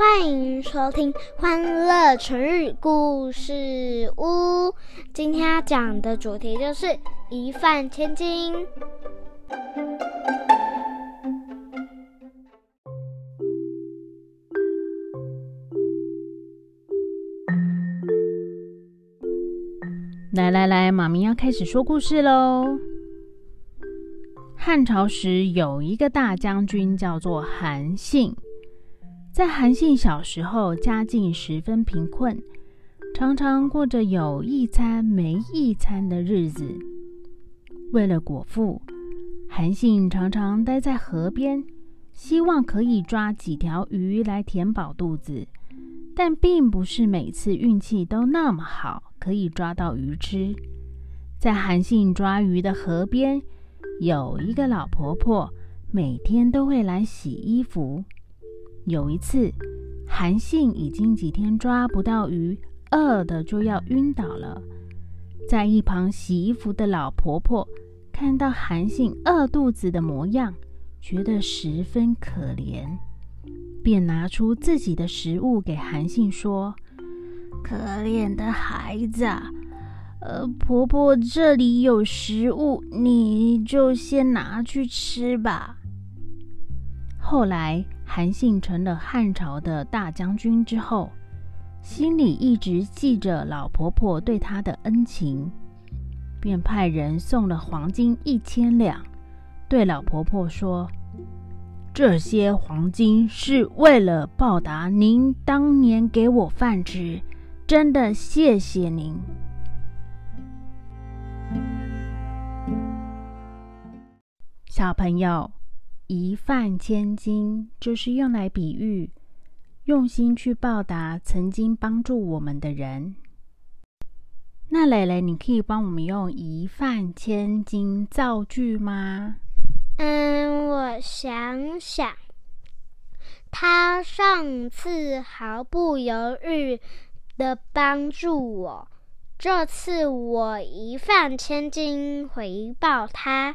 欢迎收听《欢乐成语故事屋》。今天要讲的主题就是一饭千金。来来来，妈咪要开始说故事喽。汉朝时有一个大将军叫做韩信，在韩信小时候，家境十分贫困，常常过着有一餐没一餐的日子。为了果腹，韩信常常待在河边，希望可以抓几条鱼来填饱肚子。但并不是每次运气都那么好，可以抓到鱼吃。在韩信抓鱼的河边，有一个老婆婆，每天都会来洗衣服。有一次，韩信已经几天抓不到鱼，饿的就要晕倒了。在一旁洗衣服的老婆婆看到韩信饿肚子的模样，觉得十分可怜。便拿出自己的食物给韩信说：“可怜的孩子，啊呃，婆婆这里有食物，你就先拿去吃吧。”后来，韩信成了汉朝的大将军之后，心里一直记着老婆婆对他的恩情，便派人送了黄金一千两，对老婆婆说。这些黄金是为了报答您当年给我饭吃，真的谢谢您。小朋友，一饭千金就是用来比喻用心去报答曾经帮助我们的人。那蕾蕾，你可以帮我们用一饭千金造句吗？嗯，我想想，他上次毫不犹豫的帮助我，这次我一饭千金回报他。